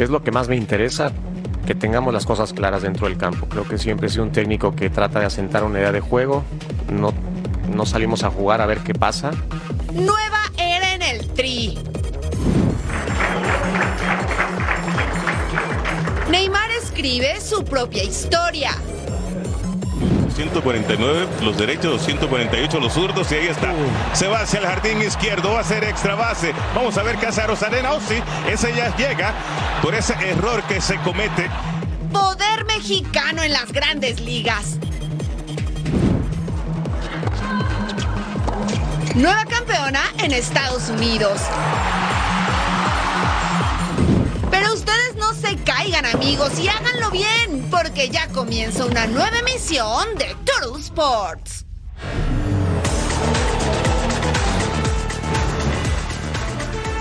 ¿Qué es lo que más me interesa? Que tengamos las cosas claras dentro del campo. Creo que siempre he sido un técnico que trata de asentar una idea de juego. No, no salimos a jugar a ver qué pasa. Nueva era en el Tri. Neymar escribe su propia historia. 149 los derechos, 148 los zurdos y ahí está. Se va hacia el jardín izquierdo, va a ser extra base. Vamos a ver qué hace Rosalena. Oh, sí, ese ya llega por ese error que se comete. Poder mexicano en las grandes ligas. Nueva campeona en Estados Unidos. Amigos y háganlo bien, porque ya comienza una nueva emisión de Total Sports.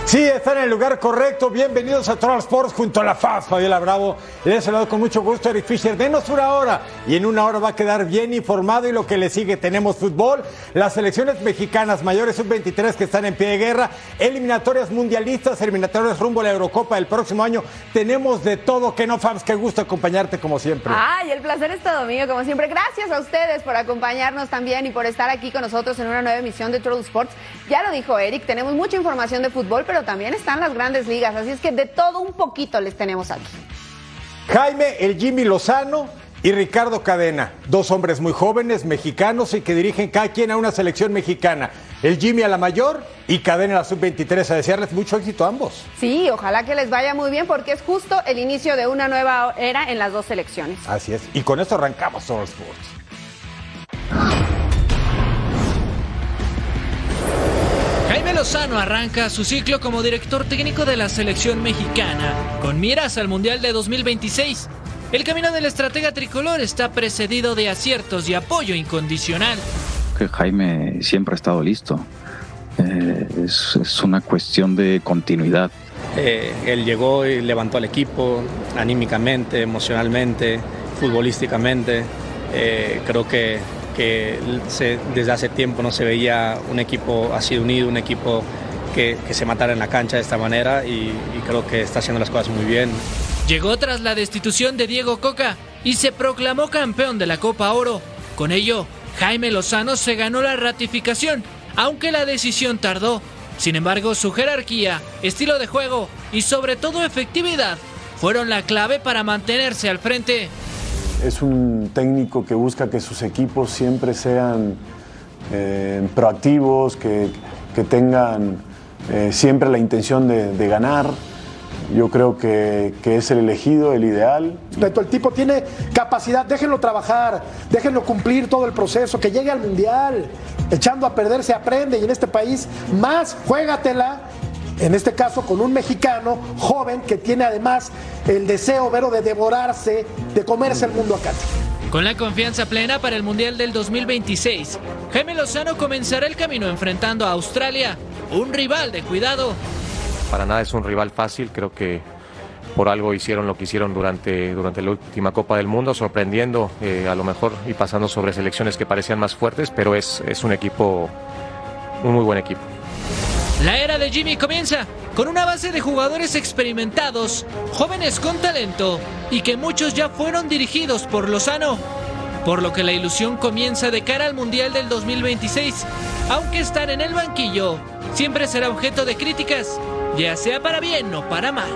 Sí, están en el lugar correcto. Bienvenidos a Total Sports junto a la FAS, Fabiola Bravo. Les saludo con mucho gusto, Eric Fisher. Denos una hora y en una hora va a quedar bien informado. Y lo que le sigue, tenemos fútbol, las selecciones mexicanas mayores sub-23 que están en pie de guerra, eliminatorias mundialistas, eliminatorias rumbo a la Eurocopa del próximo año. Tenemos de todo. Que no, Fabs, qué gusto acompañarte como siempre. Ay, el placer es todo mío, como siempre. Gracias a ustedes por acompañarnos también y por estar aquí con nosotros en una nueva emisión de Total Sports. Ya lo dijo Eric, tenemos mucha información de fútbol, pero también están las grandes ligas, así es que de todo un poquito les tenemos aquí. Jaime, el Jimmy Lozano y Ricardo Cadena, dos hombres muy jóvenes, mexicanos y que dirigen cada quien a una selección mexicana. El Jimmy a la mayor y Cadena a la sub-23. A desearles mucho éxito a ambos. Sí, ojalá que les vaya muy bien porque es justo el inicio de una nueva era en las dos selecciones. Así es. Y con esto arrancamos Total Sports. Jaime Lozano arranca su ciclo como director técnico de la selección mexicana, con miras al Mundial de 2026. El camino del estratega tricolor está precedido de aciertos y apoyo incondicional. Que Jaime siempre ha estado listo. Eh, es, es, una cuestión de continuidad. Eh, él llegó y levantó al equipo anímicamente, emocionalmente, futbolísticamente. Eh, creo que que desde hace tiempo no se veía un equipo así unido, un equipo que, que se matara en la cancha de esta manera y, y, creo que está haciendo las cosas muy bien. Llegó tras la destitución de Diego Coca y se proclamó campeón de la Copa Oro. Con ello, Jaime Lozano se ganó la ratificación, aunque la decisión tardó. Sin embargo, su jerarquía, estilo de juego y sobre todo efectividad fueron la clave para mantenerse al frente es un técnico que busca que sus equipos siempre sean eh, proactivos, que, que tengan eh, siempre la intención de, ganar. Yo creo que, que, es el elegido, el ideal. El tipo tiene capacidad, déjenlo trabajar, déjenlo cumplir todo el proceso, que llegue al mundial. Echando a perder se aprende y en este país más juégatela en este caso con un mexicano joven que tiene además el deseo vero de devorarse, de comerse el mundo acá. Con la confianza plena para el Mundial del 2026, Jaime Lozano comenzará el camino enfrentando a Australia, un rival de cuidado. Para nada es un rival fácil, creo que por algo hicieron lo que hicieron durante, durante la última Copa del Mundo, sorprendiendo eh, a lo mejor y pasando sobre selecciones que parecían más fuertes, pero es, es un equipo, un muy buen equipo. La era de Jimmy comienza con una base de jugadores experimentados, jóvenes con talento y que muchos ya fueron dirigidos por Lozano. Por lo que la ilusión comienza de cara al Mundial del 2026, aunque estar en el banquillo siempre será objeto de críticas, ya sea para bien o para mal.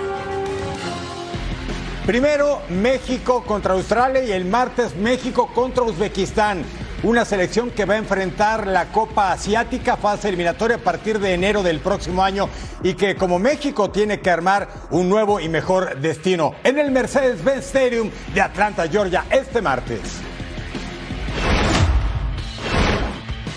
Primero, México contra Australia y el martes México contra Uzbekistán una selección que va a enfrentar la Copa Asiática, fase eliminatoria a partir de enero del próximo año y que como México tiene que armar un nuevo y mejor destino en el Mercedes-Benz Stadium de Atlanta, Georgia, este martes.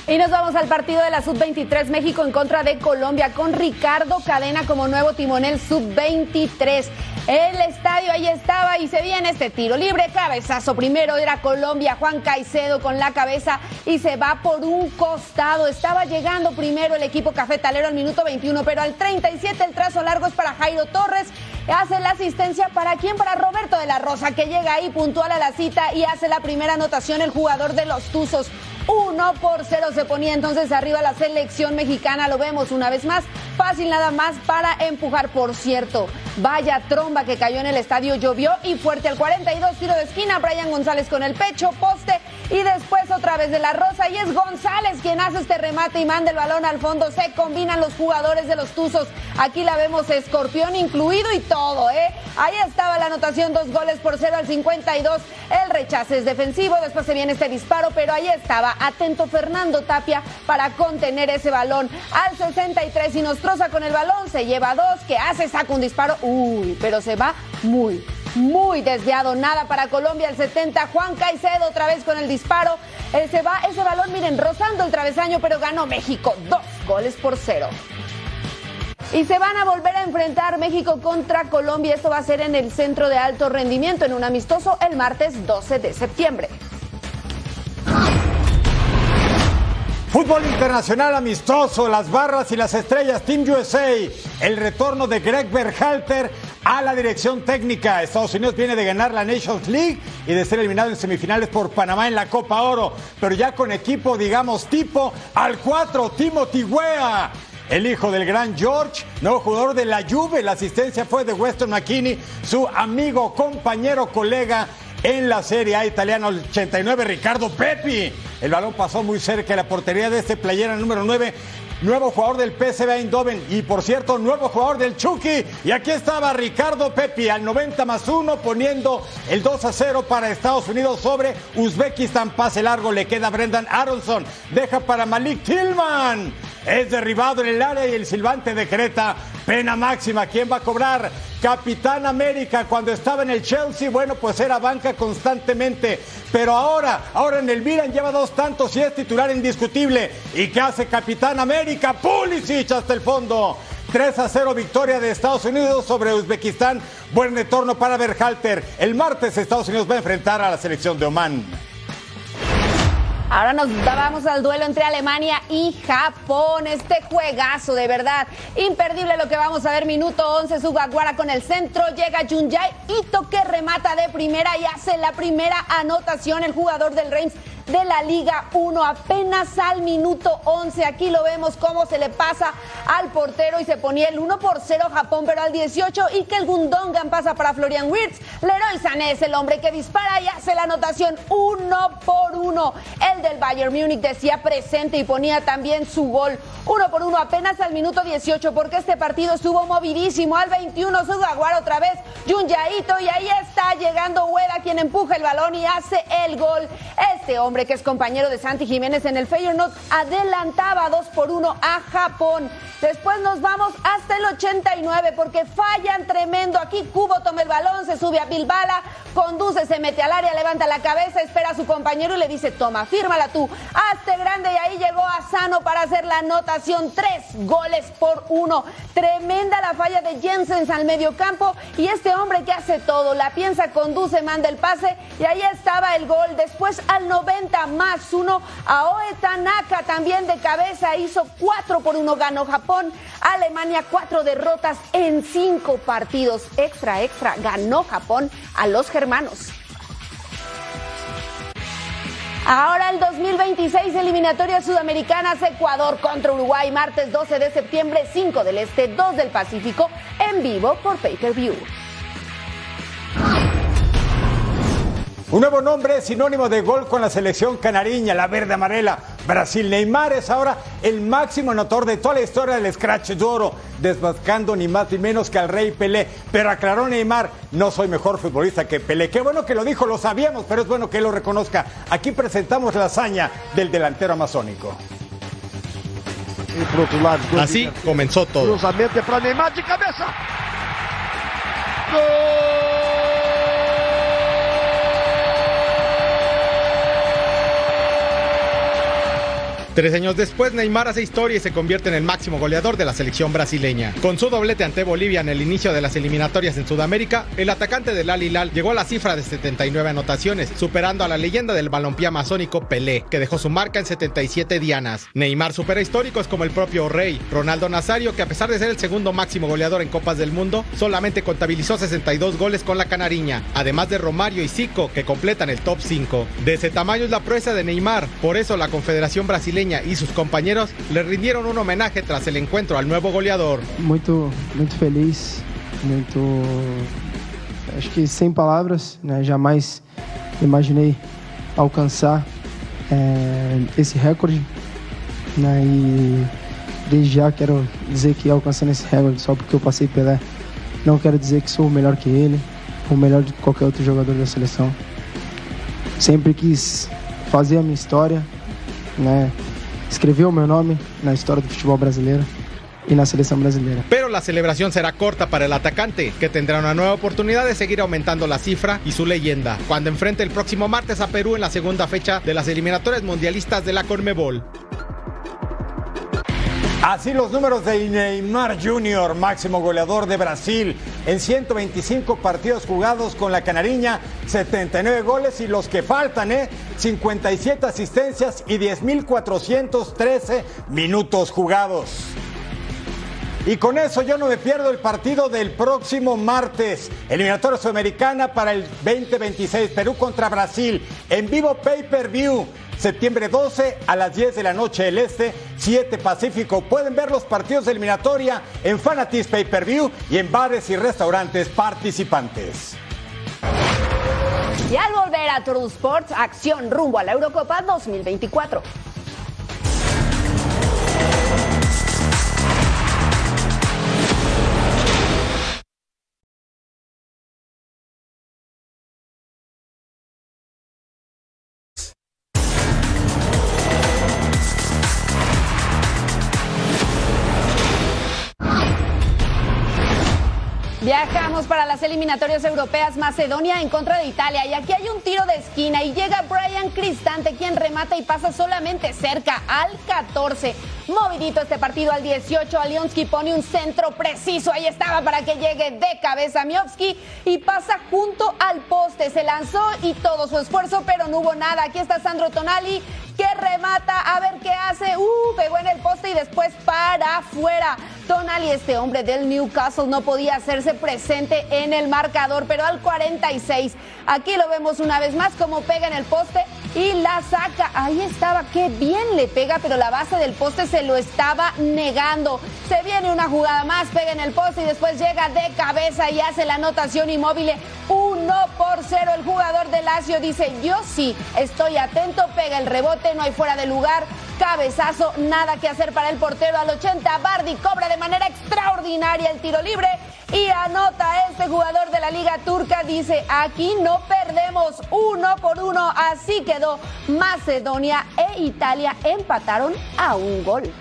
Y nos vamos al partido de la Sub-23 México en contra de Colombia con Ricardo Cadena como nuevo timonel Sub-23. El estadio ahí estaba y se viene este tiro libre, cabezazo. Primero era Colombia, Juan Caicedo con la cabeza y se va por un costado. Estaba llegando primero el equipo cafetalero al minuto 21, pero al 37 el trazo largo es para Jairo Torres. Hace la asistencia para quién? Para Roberto de la Rosa, que llega ahí puntual a la cita y hace la primera anotación el jugador de los Tuzos. 1 por 0 se ponía entonces arriba la selección mexicana. Lo vemos una vez más. Fácil nada más para empujar. Por cierto, vaya tromba que cayó en el estadio. Llovió y fuerte al 42. Tiro de esquina. Brian González con el pecho. Poste. Y después otra vez de la Rosa. Y es González quien hace este remate y manda el balón al fondo. Se combinan los jugadores de los Tuzos. Aquí la vemos escorpión incluido y todo, ¿eh? Ahí estaba la anotación. Dos goles por cero al 52. El rechace es defensivo. Después se viene este disparo. Pero ahí estaba atento Fernando Tapia para contener ese balón al 63 y Nostroza con el balón se lleva dos, que hace, saca un disparo, uy, pero se va muy, muy desviado, nada para Colombia el 70, Juan Caicedo otra vez con el disparo, eh, se va ese balón, miren, rozando el travesaño, pero ganó México, dos goles por cero. Y se van a volver a enfrentar México contra Colombia. Esto va a ser en el centro de alto rendimiento, en un amistoso el martes 12 de septiembre. Fútbol internacional amistoso, las barras y las estrellas, Team USA, el retorno de Greg Berhalter a la dirección técnica. Estados Unidos viene de ganar la Nations League y de ser eliminado en semifinales por Panamá en la Copa Oro, pero ya con equipo, digamos, tipo al 4, Timothy Weah. El hijo del gran George, nuevo jugador de la Juve, la asistencia fue de Weston McKinney, su amigo, compañero, colega en la Serie A italiana 89, Ricardo Pepi. El balón pasó muy cerca de la portería de este playera número 9. Nuevo jugador del PSV Eindhoven y por cierto, nuevo jugador del Chucky. Y aquí estaba Ricardo Pepi al 90 más 1 poniendo el 2 a 0 para Estados Unidos sobre Uzbekistán. Pase largo, le queda Brendan Aronson. Deja para Malik Tillman. Es derribado en el área y el silbante decreta pena máxima. ¿Quién va a cobrar? Capitán América cuando estaba en el Chelsea, bueno, pues era banca constantemente. Pero ahora, ahora en el Milan lleva dos tantos y es titular indiscutible. ¿Y qué hace Capitán América? Pulisic hasta el fondo. 3 a 0 victoria de Estados Unidos sobre Uzbekistán. Buen retorno para Berhalter. El martes Estados Unidos va a enfrentar a la selección de Oman. Ahora nos vamos al duelo entre Alemania y Japón. Este juegazo, de verdad. Imperdible lo que vamos a ver. Minuto 11, Sugawara con el centro. Llega Junjai Ito que remata de primera y hace la primera anotación. El jugador del Reims de la Liga 1 apenas al minuto 11. Aquí lo vemos cómo se le pasa al portero y se ponía el 1 por 0 Japón, pero al 18 y que el Gundogan pasa para Florian Wirtz. Leroy Sané es el hombre que dispara y hace la anotación 1 por 1. El del Bayern Múnich decía presente y ponía también su gol 1 por 1 apenas al minuto 18 porque este partido estuvo movidísimo. Al 21 Sugaguar otra vez Junyaito y ahí está llegando Hueda quien empuja el balón y hace el gol. Este hombre que es compañero de Santi Jiménez en el Feyenoord, adelantaba 2 por 1 a Japón. Después nos vamos hasta el 89 porque fallan tremendo. Aquí Cubo toma el balón, se sube a Bilbala, conduce, se mete al área, levanta la cabeza, espera a su compañero y le dice, toma, fírmala tú, hazte grande. Y ahí llegó a Sano para hacer la anotación. Tres goles por uno. Tremenda la falla de Jensen al mediocampo y este hombre que hace todo, la piensa, conduce, manda el pase y ahí estaba el gol. Después al 90 más uno, Aoe Tanaka también de cabeza hizo cuatro por uno, ganó Japón. Alemania cuatro derrotas en cinco partidos. Extra, extra, ganó Japón a los germanos. Ahora el 2026 eliminatorias sudamericanas Ecuador contra Uruguay martes 12 de septiembre 5 del Este 2 del Pacífico en vivo por Pay Per View. Un nuevo nombre sinónimo de gol con la selección canariña, la verde amarela. Brasil. Neymar es ahora el máximo anotador de toda la historia del Scratch de Oro, desbascando ni más ni menos que al Rey Pelé. Pero aclaró Neymar, no soy mejor futbolista que Pelé. Qué bueno que lo dijo, lo sabíamos, pero es bueno que lo reconozca. Aquí presentamos la hazaña del delantero amazónico. Así comenzó todo. Para Neymar de cabeza. ¡Gol! Tres años después, Neymar hace historia y se convierte en el máximo goleador de la selección brasileña. Con su doblete ante Bolivia en el inicio de las eliminatorias en Sudamérica, el atacante del Al Hilal llegó a la cifra de 79 anotaciones, superando a la leyenda del balompié amazónico Pelé, que dejó su marca en 77 dianas. Neymar supera históricos como el propio Rey, Ronaldo Nazario, que a pesar de ser el segundo máximo goleador en Copas del Mundo, solamente contabilizó 62 goles con la canariña, además de Romario y Zico, que completan el top 5. De ese tamaño es la proeza de Neymar, por eso la Confederación Brasileña y sus compañeros le rindieron un homenaje tras el encuentro al nuevo goleador. Muito, muito feliz, muito. Acho que sem palavras, né? Jamais imaginei alcançar é, esse recorde, né? E desde já quero dizer que alcançando esse recorde só porque eu passei Pelé, não quero dizer que sou melhor que ele, ou melhor que qualquer outro jogador da seleção. Sempre quis fazer a minha história, né? Escribió mi nombre en la historia del fútbol brasileño y la selección brasileña. Pero la celebración será corta para el atacante, que tendrá una nueva oportunidad de seguir aumentando la cifra y su leyenda, cuando enfrente el próximo martes a Perú en la segunda fecha de las eliminatorias mundialistas de la Conmebol. Así los números de Neymar Jr., máximo goleador de Brasil, en 125 partidos jugados con la Canariña, 79 goles y los que faltan, ¿eh? 57 asistencias y 10.413 minutos jugados. Y con eso yo no me pierdo el partido del próximo martes. Eliminatoria sudamericana para el 2026. Perú contra Brasil. En vivo pay per view septiembre 12 a las 10 de la noche del Este, 7 Pacífico. Pueden ver los partidos de eliminatoria en Fanatis Pay Per View y en bares y restaurantes participantes. Y al volver a Tour Sports, acción rumbo a la Eurocopa 2024. Para las eliminatorias europeas Macedonia en contra de Italia y aquí hay un tiro de esquina y llega Brian Cristante quien remata y pasa solamente cerca al 14. Movidito este partido al 18, Alionski pone un centro preciso, ahí estaba para que llegue de cabeza Miowski y pasa junto al poste, se lanzó y todo su esfuerzo pero no hubo nada. Aquí está Sandro Tonali que remata, a ver qué hace, uh, pegó en el poste y después para afuera. Tonali, este hombre del Newcastle, no podía hacerse presente en el marcador, pero al 46, aquí lo vemos una vez más como pega en el poste y la saca. Ahí estaba, qué bien le pega, pero la base del poste se lo estaba negando. Se viene una jugada más, pega en el poste y después llega de cabeza y hace la anotación inmóvil. 1 por 0. El jugador de Lazio dice, yo sí, estoy atento, pega el rebote, no hay fuera de lugar. Cabezazo, nada que hacer para el portero al 80. Bardi cobra de manera extraordinaria el tiro libre y anota este jugador de la Liga Turca. Dice, aquí no perdemos uno por uno. Así quedó Macedonia e Italia empataron a un gol.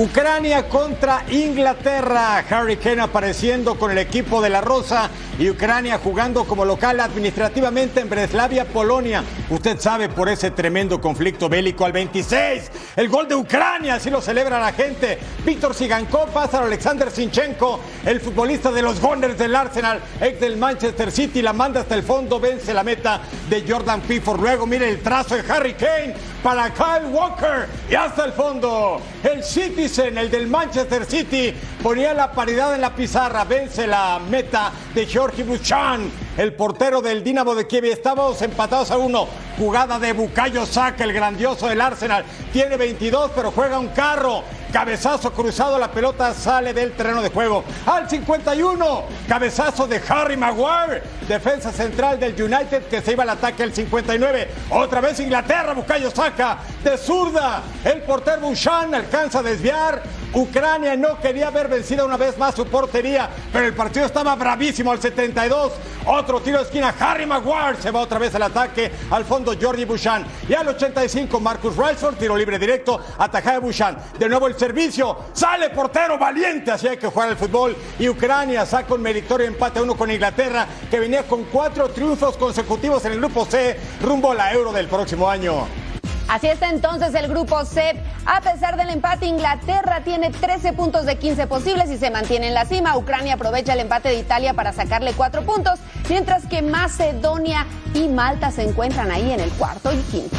Ucrania contra Inglaterra. Harry Kane apareciendo con el equipo de la Rosa y Ucrania jugando como local administrativamente en Breslavia, Polonia. Usted sabe por ese tremendo conflicto bélico al 26. El gol de Ucrania, así lo celebra la gente. Víctor Sigankov pasa a Alexander Sinchenko, el futbolista de los Gunners del Arsenal, ex del Manchester City, la manda hasta el fondo, vence la meta de Jordan Pickford. Luego mire el trazo de Harry Kane para Kyle Walker y hasta el fondo. El Citizen, el del Manchester City, ponía la paridad en la pizarra, vence la meta de Georgi Buchan, el portero del Dinamo de Kiev. Estamos empatados a uno. Jugada de Bucayo Saca, el grandioso del Arsenal. Tiene 22, pero juega un carro. Cabezazo cruzado, la pelota sale del terreno de juego. Al 51, cabezazo de Harry Maguire, defensa central del United que se iba al ataque al 59. Otra vez Inglaterra, Bucayo saca de zurda. El portero Bushan alcanza a desviar. Ucrania no quería haber vencido una vez más su portería, pero el partido estaba bravísimo al 72. Otro tiro de esquina, Harry Maguire se va otra vez al ataque, al fondo Jordi Bouchan. Y al 85 Marcus Rashford, tiro libre directo, atajada de Bouchan. De nuevo el servicio, sale portero valiente, así hay que jugar al fútbol. Y Ucrania saca un meritorio empate a uno con Inglaterra, que venía con cuatro triunfos consecutivos en el grupo C, rumbo a la Euro del próximo año. Así está entonces el grupo C. A pesar del empate, Inglaterra tiene 13 puntos de 15 posibles y se mantiene en la cima. Ucrania aprovecha el empate de Italia para sacarle 4 puntos, mientras que Macedonia y Malta se encuentran ahí en el cuarto y quinto.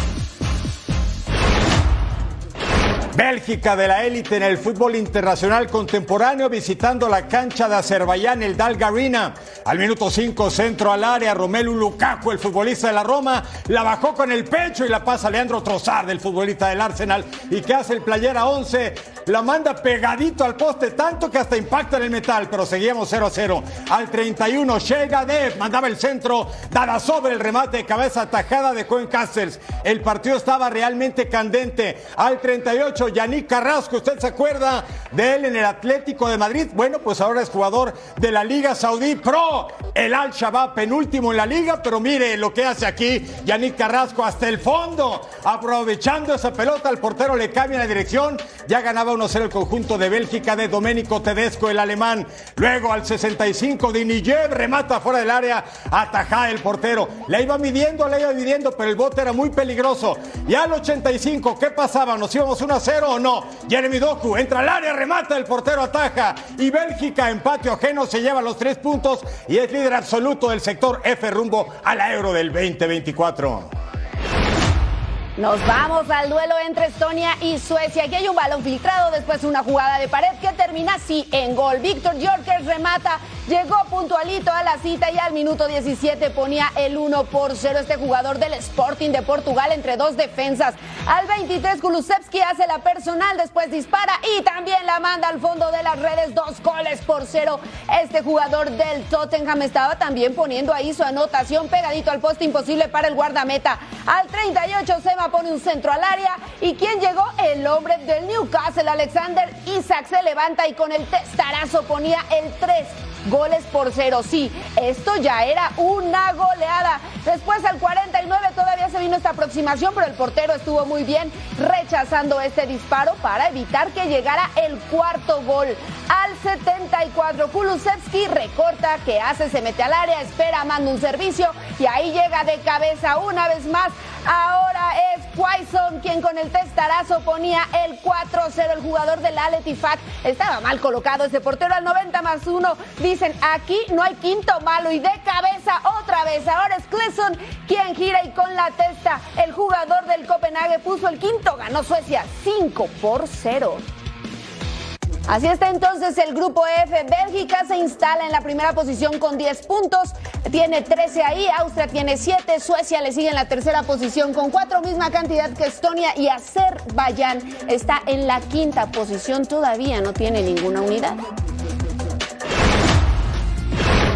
Bélgica de la élite en el fútbol internacional contemporáneo visitando la cancha de Azerbaiyán, el Dalgarina. Al minuto 5, centro al área, Romelu Lukaku, el futbolista de la Roma, la bajó con el pecho y la pasa Leandro Trossard, el futbolista del Arsenal. ¿Y que hace el playera 11? La manda pegadito al poste, tanto que hasta impacta en el metal, pero seguíamos 0 a 0. Al 31, Shega Dev mandaba el centro, dada sobre el remate de cabeza tajada de Cohen Castles. El partido estaba realmente candente. Al 38, Yannick Carrasco, ¿usted se acuerda de él en el Atlético de Madrid? Bueno, pues ahora es jugador de la Liga Saudí Pro, el Al-Shabaab, penúltimo en la liga, pero mire lo que hace aquí Yannick Carrasco hasta el fondo, aprovechando esa pelota, el portero le cambia la dirección, ya ganaba 1-0 el conjunto de Bélgica de Domenico Tedesco, el alemán. Luego al 65 de remata fuera del área, ataja el portero. La iba midiendo, la iba midiendo, pero el bote era muy peligroso. Y al 85, ¿qué pasaba? ¿Nos íbamos 1-0 o no? Jeremy Doku entra al área, remata, el portero ataja. Y Bélgica en patio ajeno se lleva los tres puntos y es líder absoluto del sector F rumbo a la Euro del 2024. Nos vamos al duelo entre Estonia y Suecia. Aquí hay un balón filtrado, después una jugada de pared que termina así en gol. Víctor Jorkers remata, llegó puntualito a la cita y al minuto 17 ponía el 1 por 0 este jugador del Sporting de Portugal entre dos defensas. Al 23 Kulusevski hace la personal, después dispara y también la manda al fondo de las redes, dos goles por cero. Este jugador del Tottenham estaba también poniendo ahí su anotación pegadito al poste imposible para el guardameta. Al 38 se pone un centro al área. ¿Y quién llegó? El hombre del Newcastle, Alexander Isaac, se levanta y con el testarazo ponía el 3 goles por cero. Sí, esto ya era una goleada. Después al 49 todavía se vino esta aproximación, pero el portero estuvo muy bien rechazando este disparo para evitar que llegara el cuarto gol. Al 74 Kulusevski recorta, que hace? Se mete al área, espera, manda un servicio y ahí llega de cabeza una vez más. Ahora es Quaison quien con el testarazo ponía el 4-0. El jugador del Aletifak estaba mal colocado ese portero al 90 más 1 dicen aquí no hay quinto malo y de cabeza otra vez. Ahora es Cleson quien gira y con la testa el jugador del Copenhague puso el quinto, ganó Suecia 5 por 0. Así está entonces el grupo F. Bélgica se instala en la primera posición con 10 puntos, tiene 13 ahí, Austria tiene 7, Suecia le sigue en la tercera posición con 4, misma cantidad que Estonia y Azerbaiyán está en la quinta posición, todavía no tiene ninguna unidad.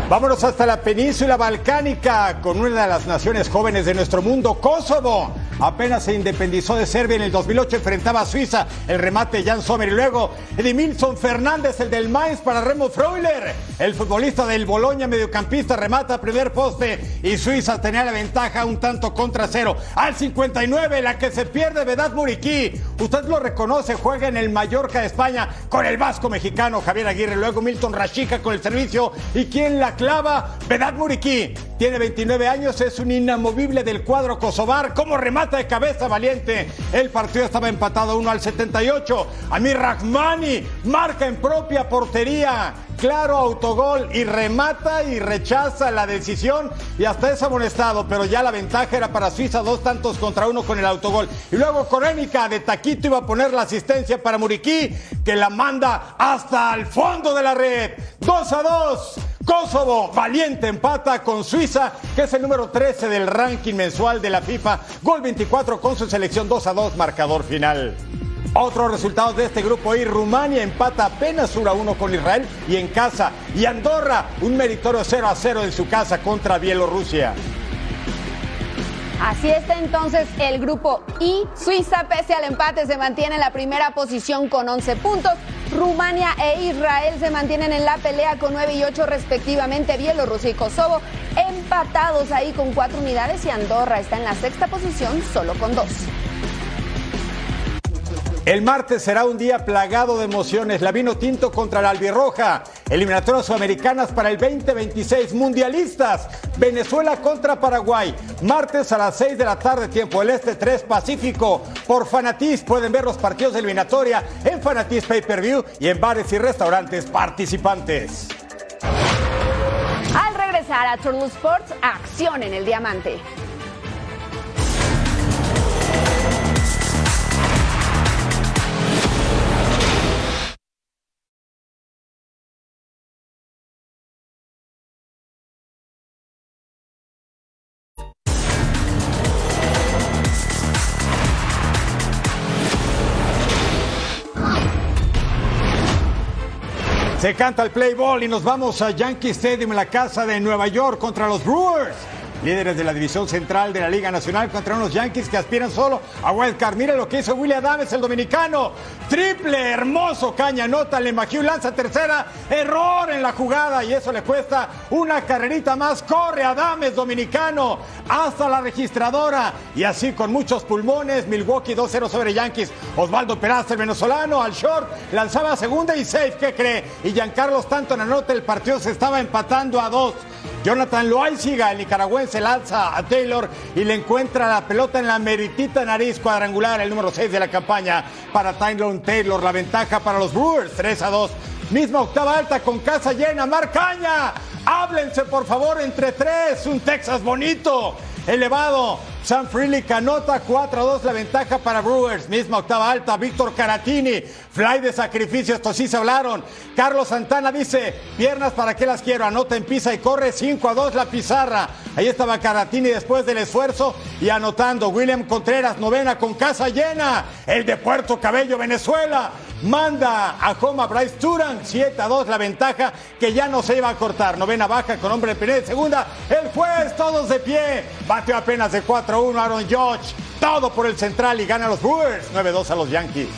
Vámonos hasta la península balcánica con una de las naciones jóvenes de nuestro mundo, Kosovo. Apenas se independizó de Serbia en el 2008, enfrentaba a Suiza, el remate Jan Sommer y luego Edimilson Fernández, el del Mainz para Remo Freuler, el futbolista del Boloña, mediocampista, remata primer poste y Suiza tenía la ventaja un tanto contra cero. Al 59, la que se pierde, Vedat Muriquí. Usted lo reconoce, juega en el Mallorca de España con el vasco mexicano Javier Aguirre, luego Milton Rashica con el servicio y quien la clava, Vedat Muriquí. Tiene 29 años, es un inamovible del cuadro kosovar. Como de cabeza valiente. El partido estaba empatado 1 al 78. Amir Rahmani marca en propia portería. Claro autogol y remata y rechaza la decisión y hasta es amonestado, pero ya la ventaja era para Suiza, dos tantos contra uno con el autogol. Y luego Corénica de Taquito iba a poner la asistencia para Muriquí, que la manda hasta el fondo de la red. 2 a 2. Kosovo, valiente empata con Suiza, que es el número 13 del ranking mensual de la FIFA. Gol 24 con su selección 2 a 2, marcador final. Otros resultados de este grupo y Rumania empata apenas 1 a 1 con Israel y en casa. Y Andorra, un meritorio 0 a 0 en su casa contra Bielorrusia. Así está entonces el grupo I. Suiza, pese al empate, se mantiene en la primera posición con 11 puntos. Rumania e Israel se mantienen en la pelea con 9 y 8 respectivamente. Bielorrusia y Kosovo empatados ahí con 4 unidades y Andorra está en la sexta posición solo con 2. El martes será un día plagado de emociones. La vino tinto contra la albirroja. Eliminatorias sudamericanas para el 2026. Mundialistas. Venezuela contra Paraguay. Martes a las 6 de la tarde, tiempo del Este 3 Pacífico. Por Fanatiz pueden ver los partidos de eliminatoria en Fanatiz Pay Per View y en bares y restaurantes participantes. Al regresar a Turtle Sports, acción en el diamante. Se canta el play ball y nos vamos a Yankee Stadium en la casa de Nueva York contra los Brewers. Líderes de la división central de la Liga Nacional contra unos Yankees que aspiran solo a wildcard. Mire lo que hizo William Adams, el dominicano. Triple, hermoso, caña, nota, le Majiu lanza tercera. Error en la jugada y eso le cuesta una carrerita más. Corre Adames, dominicano, hasta la registradora. Y así con muchos pulmones, Milwaukee 2-0 sobre Yankees. Osvaldo Peraza, el venezolano, al short, lanzaba segunda y safe, ¿qué cree? Y Giancarlo Stanton anota, el partido se estaba empatando a dos. Jonathan Loaiziga, el nicaragüense, lanza a Taylor y le encuentra la pelota en la meritita nariz cuadrangular, el número 6 de la campaña para Tylon Taylor. La ventaja para los Brewers, 3 a 2. Misma octava alta con casa llena. Marcaña, háblense por favor entre tres. Un Texas bonito, elevado. Sam Freely canota 4 a 2 la ventaja para Brewers. Misma octava alta. Víctor Caratini. Fly de sacrificio. Estos sí se hablaron. Carlos Santana dice: Piernas, ¿para qué las quiero? Anota en pisa y corre 5 a 2 la pizarra. Ahí estaba Caratini después del esfuerzo y anotando. William Contreras, novena con casa llena. El de Puerto Cabello, Venezuela. Manda a Joma Bryce Turan, 7 a 2 la ventaja que ya no se iba a cortar. Novena baja con hombre de primera segunda. El juez, todos de pie. Bateó apenas de 4 a 1 Aaron George. Todo por el central y gana los Brewers. 9-2 a los Yankees.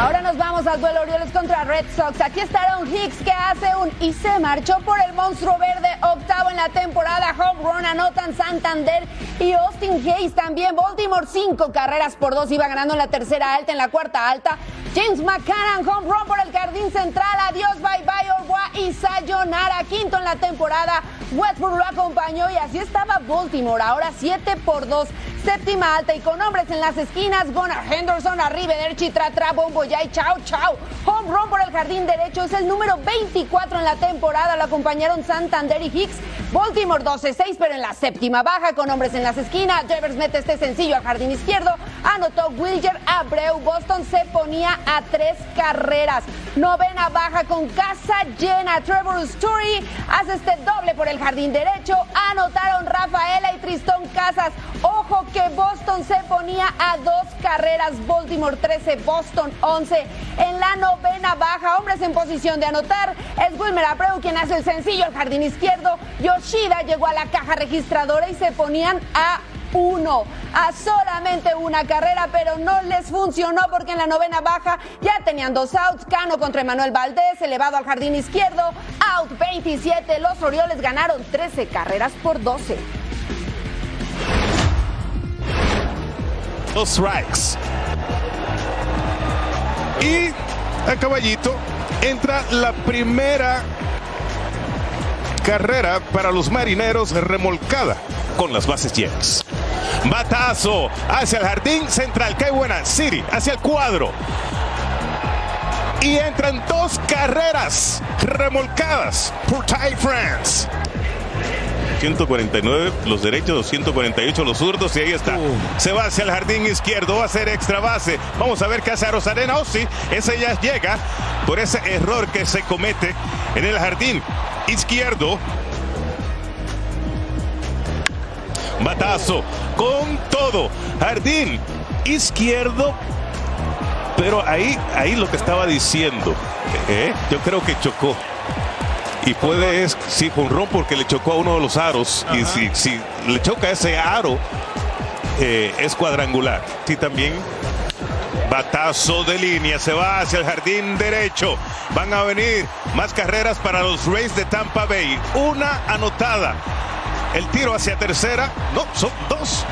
Ahora nos vamos al duelo Orioles contra Red Sox. Aquí está Aaron Hicks que hace un y se marchó por el monstruo verde octavo en la temporada. Home run anotan Santander y Austin Hayes también. Baltimore cinco carreras por dos iba ganando en la tercera alta, en la cuarta alta. James McCann home run por el jardín central. Adiós, bye bye, Orwa y Sayonara. Quinto en la temporada. Westbrook lo acompañó y así estaba Baltimore. Ahora 7 por 2. Séptima alta y con hombres en las esquinas. Gunnar Henderson, Arrivederci, tra, tra, bombo, ya y chao, chao. Home run por el jardín derecho. Es el número 24 en la temporada. Lo acompañaron Santander y Hicks. Baltimore 12-6, pero en la séptima baja con hombres en las esquinas. Devers mete este sencillo al jardín izquierdo. Anotó Wilger Abreu. Boston se ponía a tres carreras. Novena baja con casa llena. Trevor Story hace este doble por el jardín derecho. Anotaron Rafaela y Tristón Casas. Ojo que Boston se ponía a dos carreras. Baltimore 13, Boston 11. En la novena baja, hombres en posición de anotar. Es Wilmer Abreu quien hace el sencillo al jardín izquierdo. Yoshida llegó a la caja registradora y se ponían a uno, a solamente una carrera, pero no les funcionó porque en la novena baja ya tenían dos outs. Cano contra Emanuel Valdés, elevado al jardín izquierdo, out 27. Los Orioles ganaron 13 carreras por 12. Dos strikes. Y a caballito entra la primera carrera para los marineros remolcada con las bases llenas. Batazo hacia el jardín central. Qué buena. City hacia el cuadro. Y entran dos carreras remolcadas por Ty France. 149 los derechos, 248 los zurdos y ahí está. Se va hacia el jardín izquierdo, va a ser extra base. Vamos a ver qué hace a Rosarena. Oh, sí, ese ya llega por ese error que se comete en el jardín izquierdo. Batazo con todo. Jardín izquierdo. Pero ahí, ahí lo que estaba diciendo. ¿eh? Yo creo que chocó. Y puede, es, sí, ron porque le chocó a uno de los aros. Y si, si le choca ese aro, eh, es cuadrangular. Sí, también Batazo de línea, se va hacia el jardín derecho. Van a venir más carreras para los Rays de Tampa Bay. Una anotada. El tiro hacia tercera. No, son dos.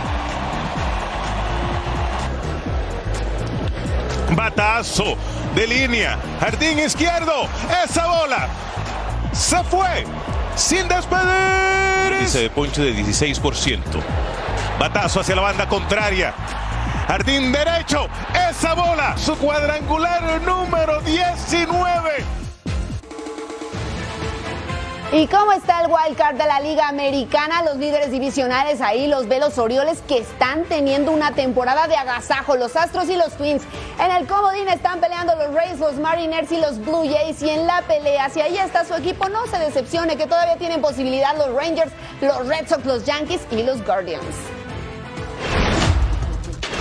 Batazo de línea. Jardín izquierdo. Esa bola se fue sin despedir. Dice de ponche de 16%. Batazo hacia la banda contraria. Jardín derecho. Esa bola. Su cuadrangular número 19. ¿Y cómo está el wild card de la Liga Americana? Los líderes divisionales ahí, los Velos Orioles, que están teniendo una temporada de agasajo. Los Astros y los Twins. En el comodín están peleando los Rays, los Mariners y los Blue Jays. Y en la pelea, si ahí está su equipo, no se decepcione que todavía tienen posibilidad los Rangers, los Red Sox, los Yankees y los Guardians.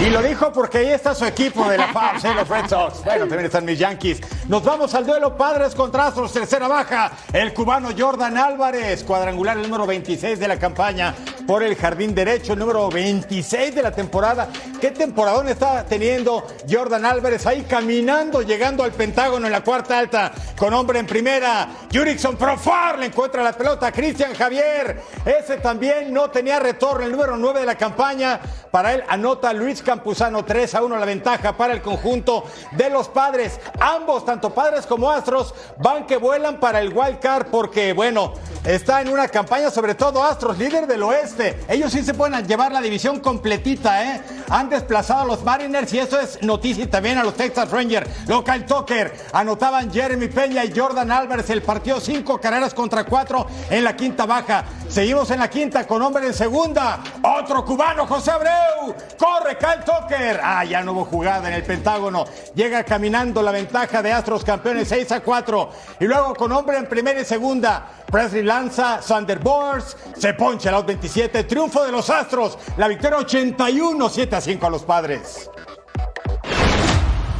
Y lo dijo porque ahí está su equipo de la FABS, ¿eh? los Red Sox. Bueno, también están mis Yankees. Nos vamos al duelo Padres contra Astros, tercera baja. El cubano Jordan Álvarez, cuadrangular el número 26 de la campaña por el jardín derecho, el número 26 de la temporada. ¿Qué temporadón está teniendo Jordan Álvarez ahí caminando, llegando al Pentágono en la cuarta alta con hombre en primera? Jurickson Profar le encuentra la pelota. Cristian Javier, ese también no tenía retorno, el número 9 de la campaña. Para él anota Luis Campuzano 3 a 1 la ventaja para el conjunto de los padres. Ambos, tanto padres como astros, van que vuelan para el wild card porque, bueno, está en una campaña, sobre todo Astros, líder del oeste. Ellos sí se pueden llevar la división completita, ¿eh? Han desplazado a los Mariners y eso es noticia también a los Texas Rangers. Local Tucker anotaban Jeremy Peña y Jordan Álvarez el partido, cinco carreras contra cuatro en la quinta baja. Seguimos en la quinta con hombre en segunda. Otro cubano, José Abreu. Corre Kyle Tucker. Ah, ya no hubo jugada en el Pentágono. Llega caminando la ventaja de Astros campeones 6 a 4. Y luego con hombre en primera y segunda. Presley lanza, Sander Bors, se poncha el out 27, triunfo de los Astros, la victoria 81, 7 a 5 a los padres.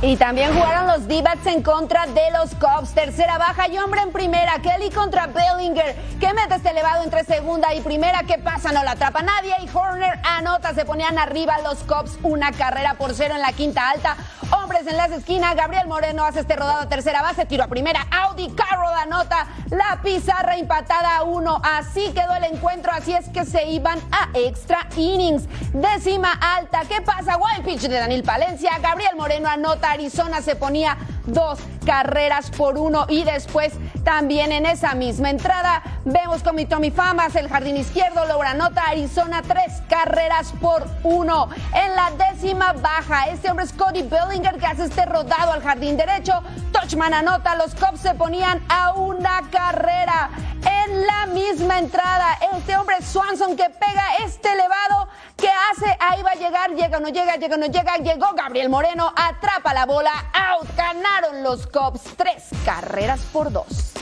Y también jugaron los D-backs en contra de los Cubs. Tercera baja y hombre en primera. Kelly contra Bellinger. Que mete este elevado entre segunda y primera. ¿Qué pasa? No la atrapa nadie. Y Horner anota. Se ponían arriba los Cubs. Una carrera por cero en la quinta alta. Hombres en las esquinas. Gabriel Moreno hace este rodado a tercera base. Tiro a primera. Audi Carroll anota. La pizarra empatada a uno. Así quedó el encuentro. Así es que se iban a extra innings. Décima alta. ¿Qué pasa? Wild pitch de Daniel Palencia. Gabriel Moreno anota. Arizona se ponía dos carreras por uno y después también en esa misma entrada. Vemos con mi Tommy Famas el jardín izquierdo logra nota Arizona tres carreras por uno. En la décima baja este hombre es Cody Bellinger que hace este rodado al jardín derecho. Touchman anota los Cubs se ponían a una carrera. En la misma entrada este hombre Swanson que pega este elevado. Que hace ahí va a llegar llega o no llega llega o no llega. Llegó Gabriel Moreno atrapa la bola out ganaron los Cubs tres carreras por dos.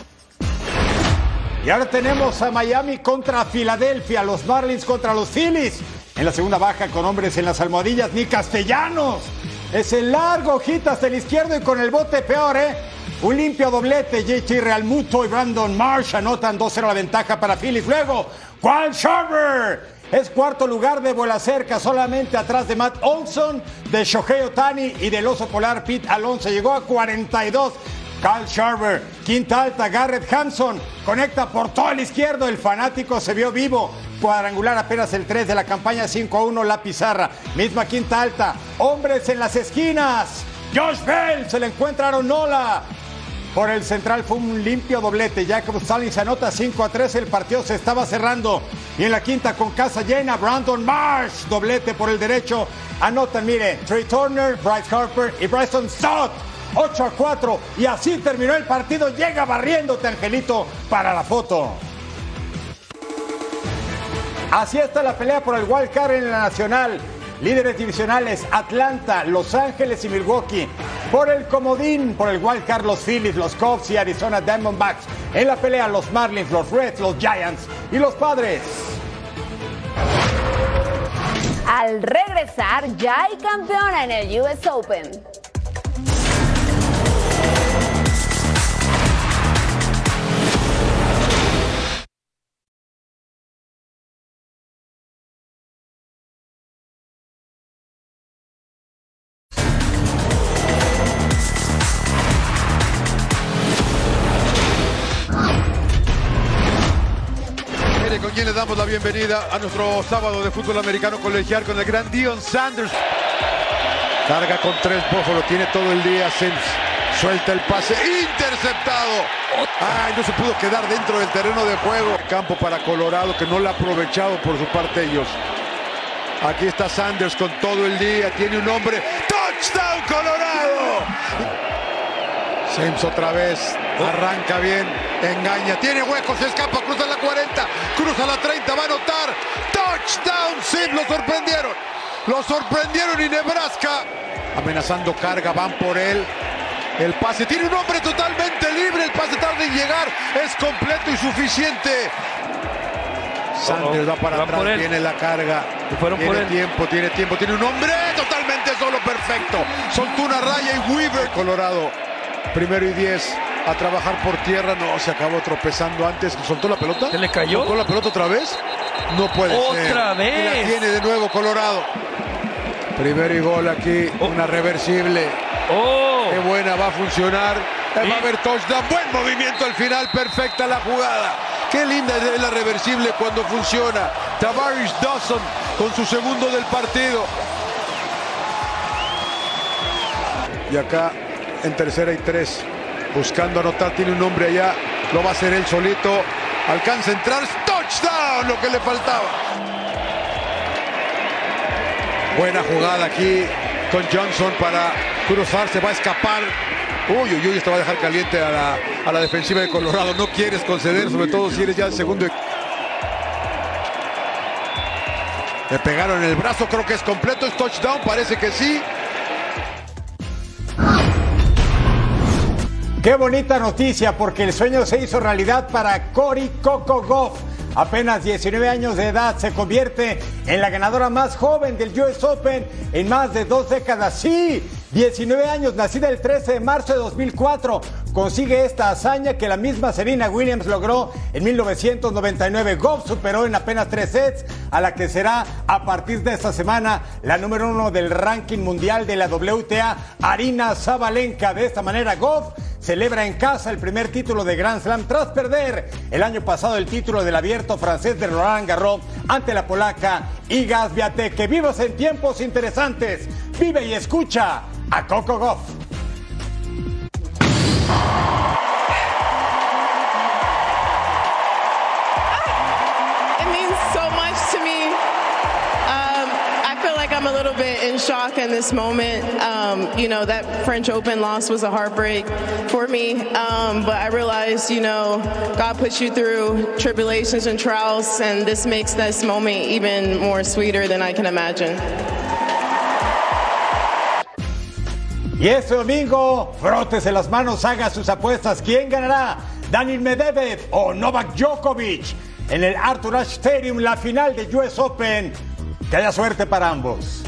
Y ahora tenemos a Miami contra Filadelfia, los Marlins contra los Phillies. En la segunda baja con hombres en las almohadillas, ni castellanos. Es el largo hojitas del izquierdo y con el bote peor, ¿eh? Un limpio doblete, JT Realmuto y Brandon Marsh anotan 2-0 la ventaja para Phillies. Luego, Juan Sharper es cuarto lugar de bola cerca, solamente atrás de Matt Olson, de Shohei Otani y del oso polar Pete Alonso. Llegó a 42. Kyle Sharper, quinta alta, Garrett Hampson, conecta por todo el izquierdo, el fanático se vio vivo, cuadrangular apenas el 3 de la campaña 5 a 1 la pizarra, misma quinta alta, hombres en las esquinas, Josh Bell se le encuentra Aaron por el central fue un limpio doblete. Jacob Stalin se anota 5 a 3. El partido se estaba cerrando. Y en la quinta con casa llena, Brandon Marsh, doblete por el derecho. Anotan, mire, Trey Turner, Bryce Harper y Bryson Stott. 8 a 4. Y así terminó el partido. Llega barriéndote, Angelito, para la foto. Así está la pelea por el wild card en la nacional. Líderes divisionales, Atlanta, Los Ángeles y Milwaukee. Por el comodín, por el wild card, los Phillies, los Cubs y Arizona Diamondbacks. En la pelea, los Marlins, los Reds, los Giants y los Padres. Al regresar, ya hay campeona en el US Open. Bienvenida a nuestro sábado de fútbol americano colegial con el gran Dion Sanders. Carga con tres Buffalo, tiene todo el día Sims. Suelta el pase, interceptado. Ay, no se pudo quedar dentro del terreno de juego. Campo para Colorado que no lo ha aprovechado por su parte ellos. Aquí está Sanders con todo el día, tiene un hombre. ¡Touchdown Colorado! Sims otra vez, arranca bien, engaña, tiene huecos, se escapa, cruza la 40, cruza la 30, va a anotar. ¡Touchdown! Sims lo sorprendieron. Lo sorprendieron y Nebraska amenazando carga, van por él. El pase tiene un hombre totalmente libre, el pase tarda en llegar, es completo y suficiente. Sanders va para atrás, tiene la carga, tiene tiempo, tiene tiempo, tiene un hombre totalmente solo, perfecto. Soltó una raya y Weaver, Colorado, primero y diez, a trabajar por tierra, no, se acabó tropezando antes, soltó la pelota. ¿Se le cayó? ¿Soltó la pelota otra vez? No puede ser. ¡Otra vez! Y la tiene de nuevo Colorado. Primero y gol aquí, una reversible. ¡Oh! Qué buena, va a funcionar. Va a haber touchdown. Buen movimiento al final, perfecta la jugada. Qué linda es la reversible cuando funciona. Tavares Dawson con su segundo del partido. Y acá en tercera y tres, buscando anotar, tiene un hombre allá. Lo va a hacer él solito. Alcanza a entrar. Touchdown, lo que le faltaba. Buena jugada aquí con Johnson para cruzar, se va a escapar. Uy, uy, uy, esto va a dejar caliente a la, a la defensiva de Colorado. No quieres conceder, sobre todo si eres ya el segundo. Le pegaron el brazo, creo que es completo, es touchdown, parece que sí. Qué bonita noticia porque el sueño se hizo realidad para Cory Coco Goff. Apenas 19 años de edad se convierte en la ganadora más joven del US Open en más de dos décadas. Sí, 19 años, nacida el 13 de marzo de 2004. Consigue esta hazaña que la misma Serena Williams logró en 1999. Goff superó en apenas tres sets a la que será a partir de esta semana la número uno del ranking mundial de la WTA, Arina Zabalenka. De esta manera, Goff celebra en casa el primer título de Grand Slam tras perder el año pasado el título del abierto francés de Roland Garros ante la polaca Iga Swiatek. Que vivos en tiempos interesantes. Vive y escucha a Coco Goff. It means so much to me. Um, I feel like I'm a little bit in shock in this moment. Um, you know, that French Open loss was a heartbreak for me. Um, but I realized, you know, God puts you through tribulations and trials, and this makes this moment even more sweeter than I can imagine. Y este domingo, frótese las manos, haga sus apuestas. ¿Quién ganará? ¿Daniel Medvedev o Novak Djokovic? En el Arthur Ashe Stadium, la final de US Open. Que haya suerte para ambos.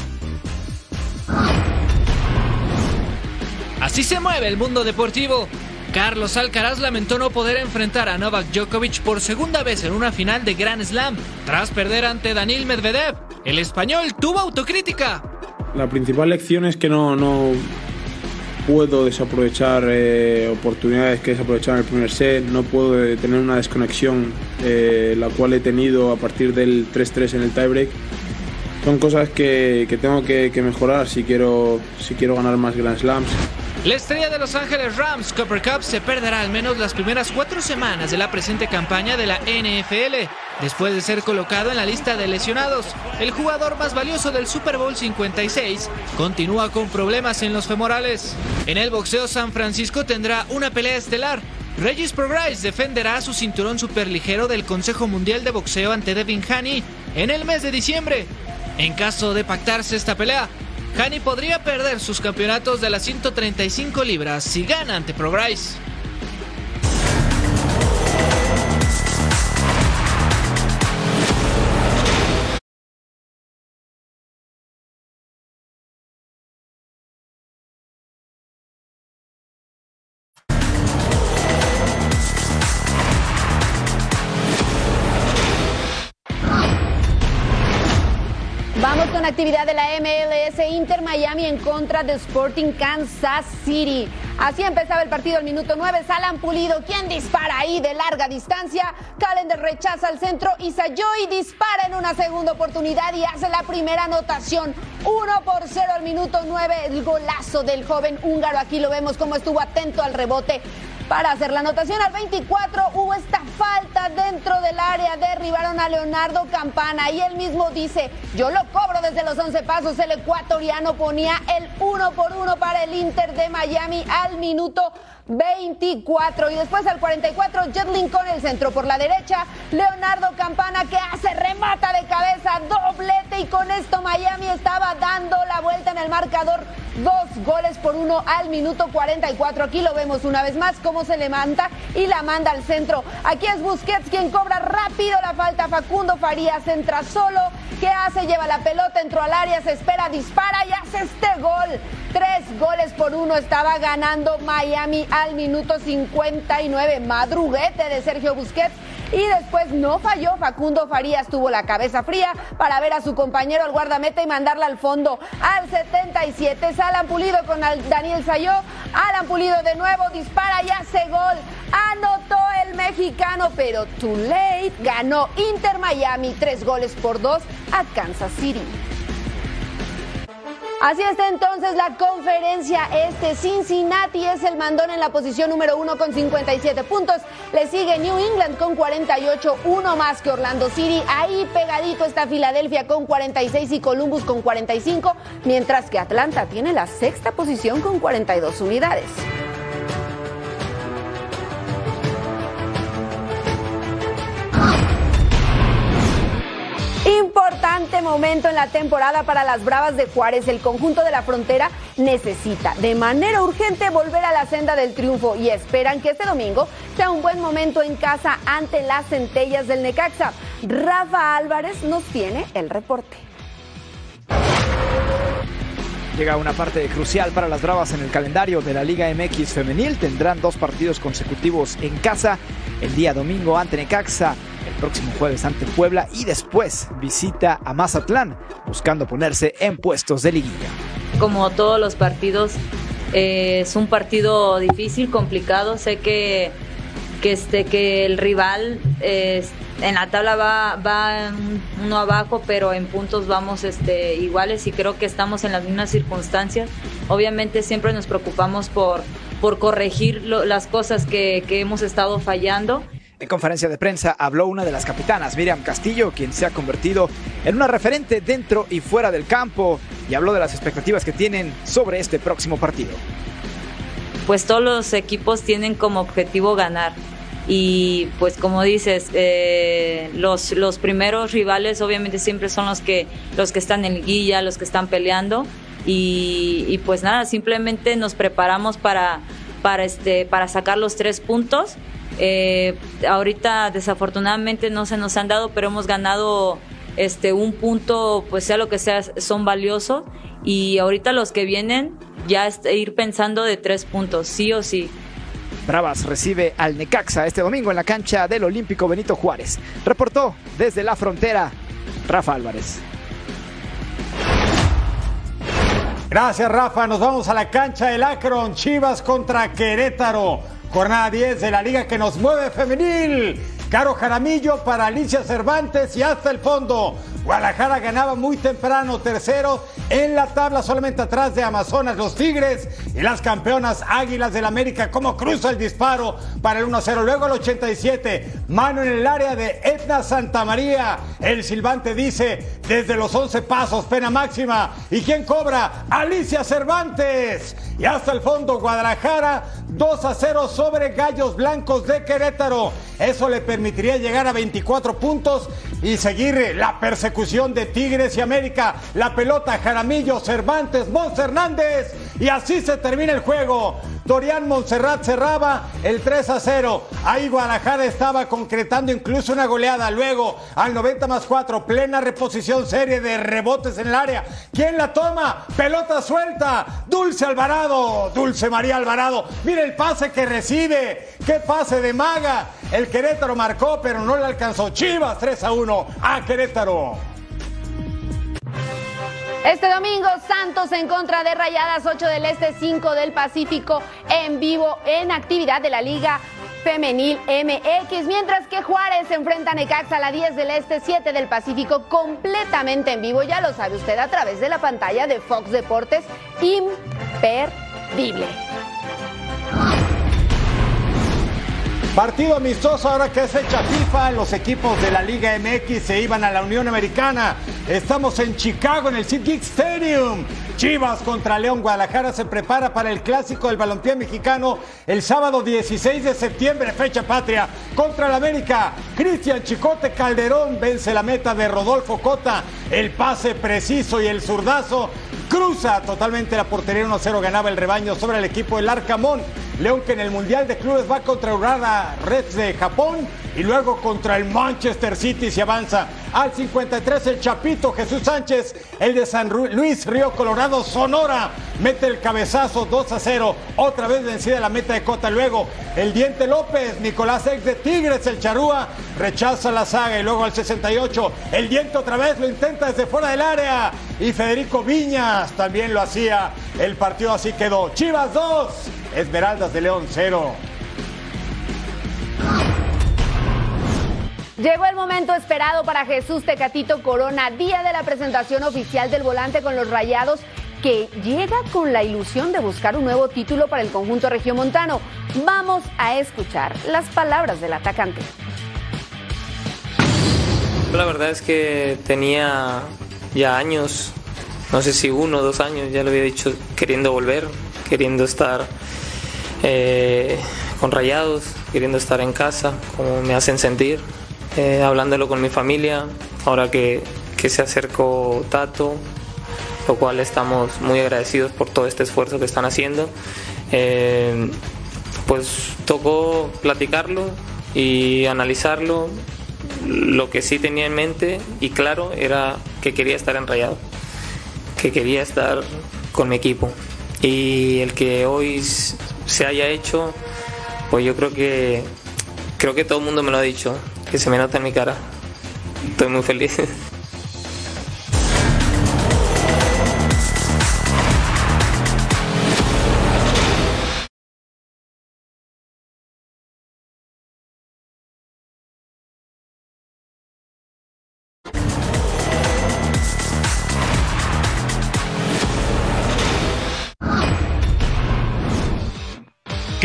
Así se mueve el mundo deportivo. Carlos Alcaraz lamentó no poder enfrentar a Novak Djokovic por segunda vez en una final de Grand Slam, tras perder ante Daniil Medvedev. El español tuvo autocrítica. La principal lección es que no, no puedo desaprovechar eh, oportunidades que desaprovechar en el primer set, no puedo tener una desconexión, eh, la cual he tenido a partir del 3-3 en el tiebreak. Son cosas que, que tengo que, que mejorar si quiero, si quiero ganar más Grand Slams. La estrella de Los Ángeles Rams, Copper Cup, se perderá al menos las primeras cuatro semanas de la presente campaña de la NFL. Después de ser colocado en la lista de lesionados, el jugador más valioso del Super Bowl 56 continúa con problemas en los femorales. En el boxeo, San Francisco tendrá una pelea estelar. Regis Prograis defenderá su cinturón superligero del Consejo Mundial de Boxeo ante Devin Haney en el mes de diciembre. En caso de pactarse esta pelea, Hani podría perder sus campeonatos de las 135 libras si gana ante Prograis. Con actividad de la MLS Inter Miami en contra de Sporting Kansas City. Así empezaba el partido al minuto 9. Salan Pulido, quien dispara ahí de larga distancia. Calendar rechaza al centro y Sayoy dispara en una segunda oportunidad y hace la primera anotación. 1 por 0 al minuto 9. El golazo del joven húngaro. Aquí lo vemos como estuvo atento al rebote para hacer la anotación al 24 hubo esta falta dentro del área, derribaron a Leonardo Campana y él mismo dice, yo lo cobro desde los 11 pasos, el ecuatoriano ponía el 1 por 1 para el Inter de Miami al minuto 24 y después al 44 Jetlin con el centro por la derecha. Leonardo Campana que hace remata de cabeza doblete y con esto Miami estaba dando la vuelta en el marcador. Dos goles por uno al minuto 44 aquí lo vemos una vez más cómo se levanta y la manda al centro. Aquí es Busquets quien cobra rápido la falta. Facundo Farías entra solo. ¿qué hace? lleva la pelota entró al área se espera dispara y hace este gol. Tres goles por uno estaba ganando Miami al minuto 59. Madruguete de Sergio Busquets. Y después no falló, Facundo Farías tuvo la cabeza fría para ver a su compañero al guardameta y mandarla al fondo. Al 77, Alan Pulido con Daniel Sayó. Alan Pulido de nuevo dispara y hace gol. Anotó el mexicano, pero too late. Ganó Inter Miami tres goles por dos a Kansas City. Así está entonces la conferencia este. Cincinnati es el mandón en la posición número uno con 57 puntos. Le sigue New England con 48, uno más que Orlando City. Ahí pegadito está Filadelfia con 46 y Columbus con 45, mientras que Atlanta tiene la sexta posición con 42 unidades. Importante momento en la temporada para las Bravas de Juárez. El conjunto de la frontera necesita de manera urgente volver a la senda del triunfo y esperan que este domingo sea un buen momento en casa ante las centellas del Necaxa. Rafa Álvarez nos tiene el reporte. Llega una parte crucial para las Bravas en el calendario de la Liga MX femenil. Tendrán dos partidos consecutivos en casa. El día domingo ante Necaxa el próximo jueves ante Puebla y después visita a Mazatlán buscando ponerse en puestos de liguilla. Como todos los partidos, eh, es un partido difícil, complicado. Sé que, que, este, que el rival en la tabla va, va uno abajo, pero en puntos vamos este, iguales y creo que estamos en las mismas circunstancias. Obviamente siempre nos preocupamos por, por corregir las cosas que hemos estado fallando en conferencia de prensa habló una de las capitanas, Miriam Castillo, quien se ha convertido en una referente dentro y fuera del campo y habló de las expectativas que tienen sobre este próximo partido. Pues todos los equipos tienen como objetivo ganar. Y pues como dices, eh, los, los primeros rivales obviamente siempre son los que, los que están en guilla, los que están peleando. Y, y pues nada, simplemente nos preparamos para, para, este, para sacar los tres puntos eh, ahorita desafortunadamente no se nos han dado, pero hemos ganado este un punto, pues sea lo que sea, son valiosos. Y ahorita los que vienen, ya ir pensando de tres puntos, sí o sí. Bravas recibe al Necaxa este domingo en la cancha del Olímpico Benito Juárez. Reportó desde la frontera Rafa Álvarez. Gracias Rafa, nos vamos a la cancha del Akron, Chivas contra Querétaro. Jornada 10 de la liga que nos mueve femenil. Caro Jaramillo para Alicia Cervantes y hasta el fondo. Guadalajara ganaba muy temprano, tercero en la tabla, solamente atrás de Amazonas, los Tigres y las campeonas Águilas del América. Como cruza el disparo para el 1-0. Luego al 87, mano en el área de Edna Santamaría. El silbante dice desde los 11 pasos, pena máxima. ¿Y quién cobra? Alicia Cervantes. Y hasta el fondo, Guadalajara 2 a 0 sobre Gallos Blancos de Querétaro. Eso le permitiría llegar a 24 puntos y seguir la persecución de Tigres y América. La pelota Jaramillo, Cervantes, Mons Hernández. Y así se termina el juego. Dorian Montserrat cerraba el 3 a 0. Ahí Guadalajara estaba concretando incluso una goleada. Luego, al 90 más 4, plena reposición, serie de rebotes en el área. ¿Quién la toma? Pelota suelta. Dulce Alvarado. Dulce María Alvarado. Mire el pase que recibe. ¡Qué pase de maga! El Querétaro marcó, pero no le alcanzó. Chivas 3 a 1 a Querétaro. Este domingo, Santos en contra de Rayadas 8 del Este, 5 del Pacífico, en vivo en actividad de la Liga Femenil MX, mientras que Juárez se enfrenta a Necaxa a la 10 del Este, 7 del Pacífico, completamente en vivo, ya lo sabe usted, a través de la pantalla de Fox Deportes, imperdible. Partido amistoso ahora que es fecha FIFA, los equipos de la Liga MX se iban a la Unión Americana. Estamos en Chicago en el SeatGeek Stadium. Chivas contra León Guadalajara se prepara para el clásico del balompié mexicano el sábado 16 de septiembre, fecha patria, contra el América. Cristian Chicote Calderón vence la meta de Rodolfo Cota. El pase preciso y el zurdazo cruza totalmente la portería 1-0 ganaba el rebaño sobre el equipo del Arcamón. León que en el Mundial de Clubes va contra Urara Reds de Japón y luego contra el Manchester City se avanza al 53 el Chapito Jesús Sánchez, el de San Luis Río Colorado Sonora mete el cabezazo 2 a 0, otra vez vencida la meta de Cota luego el Diente López, Nicolás ex de Tigres el Charúa rechaza la saga y luego al 68 el Diente otra vez lo intenta desde fuera del área y Federico Viñas también lo hacía. El partido así quedó. Chivas 2, Esmeraldas de León 0. Llegó el momento esperado para Jesús Tecatito Corona, día de la presentación oficial del volante con los Rayados, que llega con la ilusión de buscar un nuevo título para el conjunto regiomontano. Vamos a escuchar las palabras del atacante. La verdad es que tenía ya años, no sé si uno o dos años, ya lo había dicho, queriendo volver, queriendo estar eh, con rayados, queriendo estar en casa, como me hacen sentir, eh, hablándolo con mi familia, ahora que, que se acercó Tato, lo cual estamos muy agradecidos por todo este esfuerzo que están haciendo. Eh, pues tocó platicarlo y analizarlo. Lo que sí tenía en mente y claro era que quería estar en Rayado, que quería estar con mi equipo. Y el que hoy se haya hecho, pues yo creo que creo que todo el mundo me lo ha dicho, que se me nota en mi cara. Estoy muy feliz.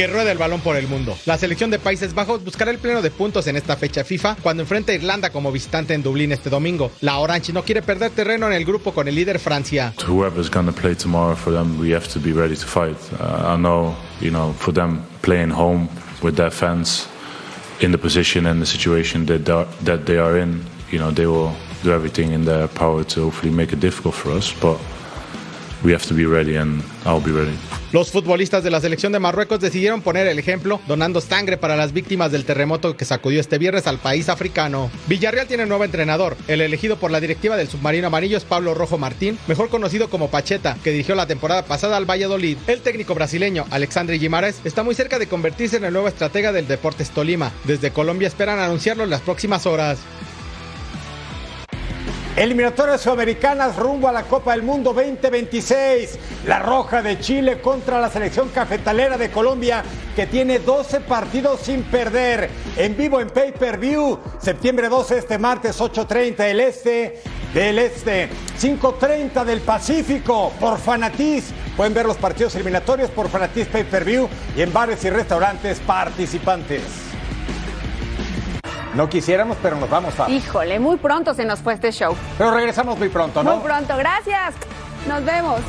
que rueda el balón por el mundo. La selección de Países Bajos buscará el pleno de puntos en esta fecha FIFA cuando enfrenta a Irlanda como visitante en Dublín este domingo. La Orange no quiere perder terreno en el grupo con el líder Francia. Whoever's to play tomorrow for them, we have to be ready to fight. Uh, I know, you know, for them playing home with their fans in the position and the situation that that they are in, you know, they will do everything in their power to hopefully make it difficult for us, but we have to be ready and I'll be ready. Los futbolistas de la selección de Marruecos decidieron poner el ejemplo donando sangre para las víctimas del terremoto que sacudió este viernes al país africano. Villarreal tiene nuevo entrenador. El elegido por la directiva del submarino amarillo es Pablo Rojo Martín, mejor conocido como Pacheta, que dirigió la temporada pasada al Valladolid. El técnico brasileño Alexandre Guimaraes está muy cerca de convertirse en el nuevo estratega del Deportes Tolima. Desde Colombia esperan anunciarlo en las próximas horas. Eliminatorias sudamericanas rumbo a la Copa del Mundo 2026. La Roja de Chile contra la selección cafetalera de Colombia que tiene 12 partidos sin perder. En vivo en Pay Per View, septiembre 12 este martes 8.30 del Este, del Este, 5.30 del Pacífico por Fanatiz. Pueden ver los partidos eliminatorios por Fanatiz Pay Per View y en bares y restaurantes participantes. No quisiéramos, pero nos vamos a. Híjole, muy pronto se nos fue este show. Pero regresamos muy pronto, ¿no? Muy pronto, gracias. Nos vemos.